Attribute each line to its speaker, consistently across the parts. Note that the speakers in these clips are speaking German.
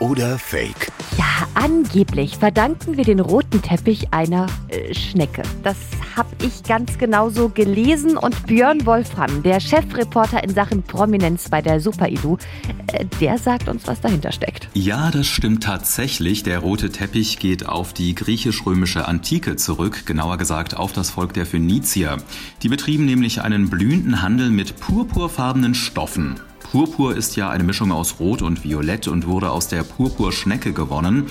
Speaker 1: oder Fake?
Speaker 2: Ja, angeblich verdanken wir den roten Teppich einer äh, Schnecke. Das habe ich ganz genauso gelesen und Björn Wolfram, der Chefreporter in Sachen Prominenz bei der Super-Ilu, äh, der sagt uns, was dahinter steckt.
Speaker 3: Ja, das stimmt tatsächlich. Der rote Teppich geht auf die griechisch-römische Antike zurück, genauer gesagt auf das Volk der Phönizier. Die betrieben nämlich einen blühenden Handel mit purpurfarbenen Stoffen. Purpur ist ja eine Mischung aus Rot und Violett und wurde aus der Purpurschnecke gewonnen.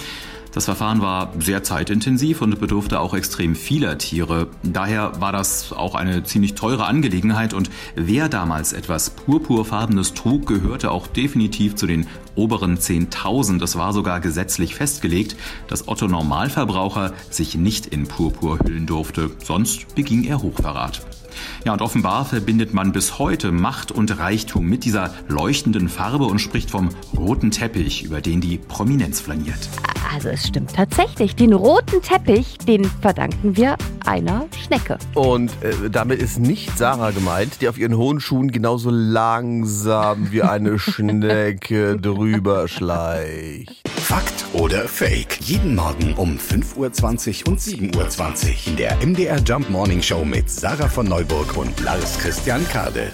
Speaker 3: Das Verfahren war sehr zeitintensiv und bedurfte auch extrem vieler Tiere. Daher war das auch eine ziemlich teure Angelegenheit und wer damals etwas Purpurfarbenes trug, gehörte auch definitiv zu den oberen 10.000. Es war sogar gesetzlich festgelegt, dass Otto Normalverbraucher sich nicht in Purpur hüllen durfte, sonst beging er Hochverrat. Ja, und offenbar verbindet man bis heute Macht und Reichtum mit dieser leuchtenden Farbe und spricht vom roten Teppich, über den die Prominenz flaniert.
Speaker 2: Also es stimmt tatsächlich. Den roten Teppich, den verdanken wir einer Schnecke.
Speaker 4: Und äh, damit ist nicht Sarah gemeint, die auf ihren hohen Schuhen genauso langsam wie eine Schnecke drüber schleicht.
Speaker 1: Fakt oder Fake? Jeden Morgen um 5.20 Uhr und 7.20 Uhr in der MDR Jump Morning Show mit Sarah von Neuburg und Lars Christian Kade.